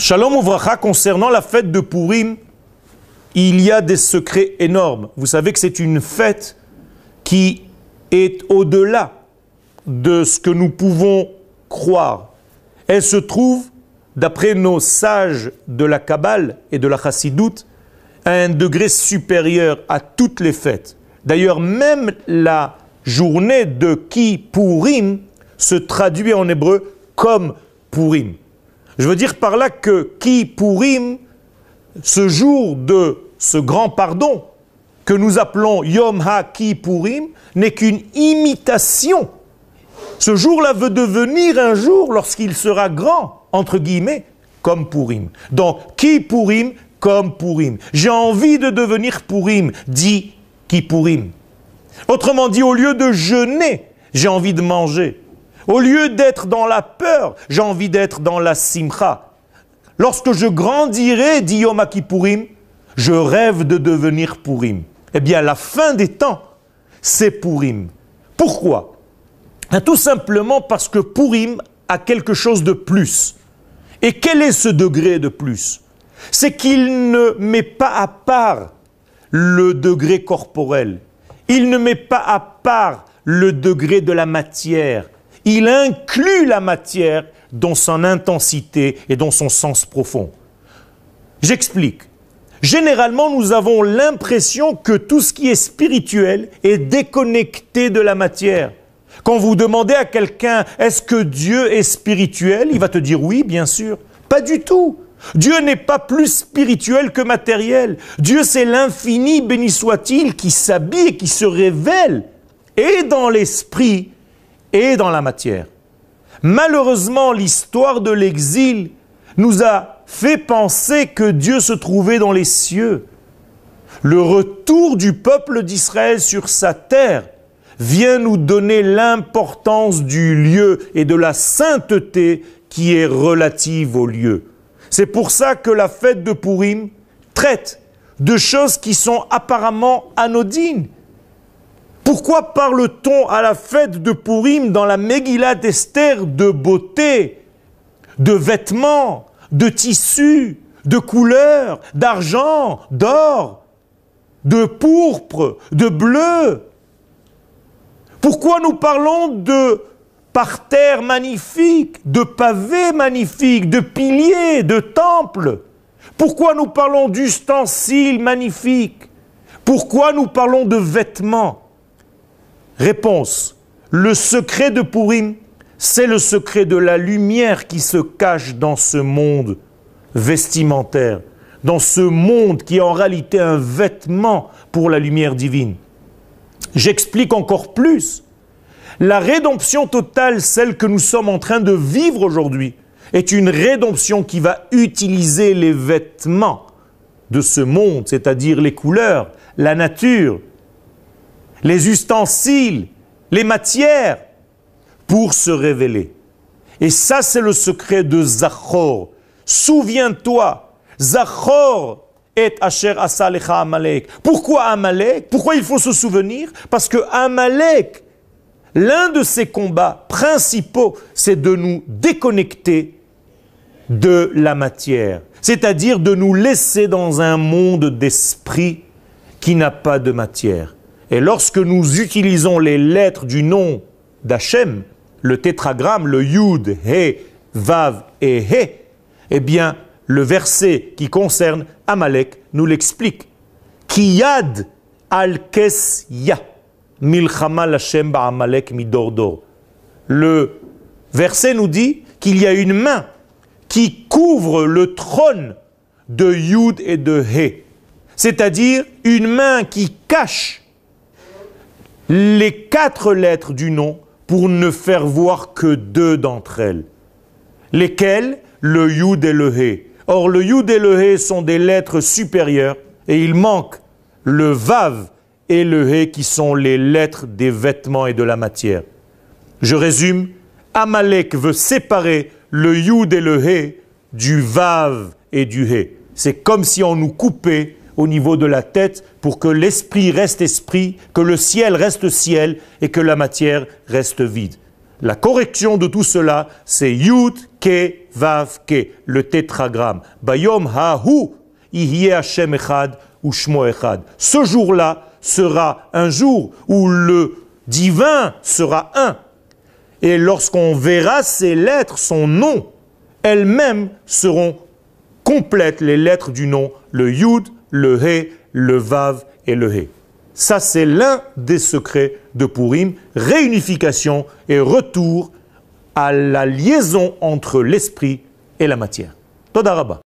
Shalom Ouvracha, concernant la fête de Purim, il y a des secrets énormes. Vous savez que c'est une fête qui est au-delà de ce que nous pouvons croire. Elle se trouve, d'après nos sages de la Kabbale et de la Chassidoute, à un degré supérieur à toutes les fêtes. D'ailleurs, même la journée de Ki Purim se traduit en hébreu comme Purim. Je veux dire par là que Ki Purim, ce jour de ce grand pardon que nous appelons Yom Ha Ki Purim, n'est qu'une imitation. Ce jour-là veut devenir un jour, lorsqu'il sera grand, entre guillemets, comme Purim. Donc, Ki Purim comme Purim. J'ai envie de devenir Purim, dit Ki Purim. Autrement dit, au lieu de jeûner, j'ai envie de manger. Au lieu d'être dans la peur, j'ai envie d'être dans la simcha. Lorsque je grandirai, dit Yom Kippourim, je rêve de devenir Purim. Eh bien, la fin des temps, c'est Purim. Pourquoi? Ben, Tout simplement parce que Purim a quelque chose de plus. Et quel est ce degré de plus? C'est qu'il ne met pas à part le degré corporel. Il ne met pas à part le degré de la matière il inclut la matière dans son intensité et dans son sens profond. J'explique. Généralement, nous avons l'impression que tout ce qui est spirituel est déconnecté de la matière. Quand vous demandez à quelqu'un est-ce que Dieu est spirituel, il va te dire oui, bien sûr. Pas du tout. Dieu n'est pas plus spirituel que matériel. Dieu, c'est l'infini, béni soit-il, qui s'habille et qui se révèle, et dans l'esprit et dans la matière. Malheureusement, l'histoire de l'exil nous a fait penser que Dieu se trouvait dans les cieux. Le retour du peuple d'Israël sur sa terre vient nous donner l'importance du lieu et de la sainteté qui est relative au lieu. C'est pour ça que la fête de Purim traite de choses qui sont apparemment anodines, pourquoi parle-t-on à la fête de Purim dans la Megillah d'Esther de beauté, de vêtements, de tissus, de couleurs, d'argent, d'or, de pourpre, de bleu? Pourquoi nous parlons de parterres magnifiques, de pavés magnifiques, de piliers, de temples? Pourquoi nous parlons d'ustensiles magnifiques? Pourquoi nous parlons de vêtements? Réponse. Le secret de Purim, c'est le secret de la lumière qui se cache dans ce monde vestimentaire, dans ce monde qui est en réalité un vêtement pour la lumière divine. J'explique encore plus. La rédemption totale, celle que nous sommes en train de vivre aujourd'hui, est une rédemption qui va utiliser les vêtements de ce monde, c'est-à-dire les couleurs, la nature, les ustensiles, les matières, pour se révéler. Et ça, c'est le secret de Zachor. Souviens-toi, Zachor est Asher Asalecha Amalek. Pourquoi Amalek? Pourquoi il faut se souvenir? Parce que Amalek, l'un de ses combats principaux, c'est de nous déconnecter de la matière. C'est-à-dire de nous laisser dans un monde d'esprit qui n'a pas de matière. Et lorsque nous utilisons les lettres du nom d'Hachem, le tétragramme, le Yud, He, Vav et He, eh bien, le verset qui concerne Amalek nous l'explique. Kiyad al ya milchama Hashem ba'amalek midordor. Le verset nous dit qu'il y a une main qui couvre le trône de Yud et de He. C'est-à-dire une main qui cache les quatre lettres du nom pour ne faire voir que deux d'entre elles. Lesquelles? Le Yud et le He. Or, le Yud et le He sont des lettres supérieures et il manque le Vav et le He qui sont les lettres des vêtements et de la matière. Je résume, Amalek veut séparer le Yud et le He du Vav et du He. C'est comme si on nous coupait au niveau de la tête pour que l'esprit reste esprit, que le ciel reste ciel et que la matière reste vide. La correction de tout cela, c'est Yud, Ke, Vav Ke, le tétragramme. Bayom Ha-Hu, Ihye Hashem Echad ou Shmo Echad. Ce jour-là sera un jour où le divin sera un. Et lorsqu'on verra ces lettres, son nom, elles-mêmes seront complètes, les lettres du nom, le Yud, le He, le Vav et le He. Ça, c'est l'un des secrets de Purim, réunification et retour à la liaison entre l'esprit et la matière. Todaraba.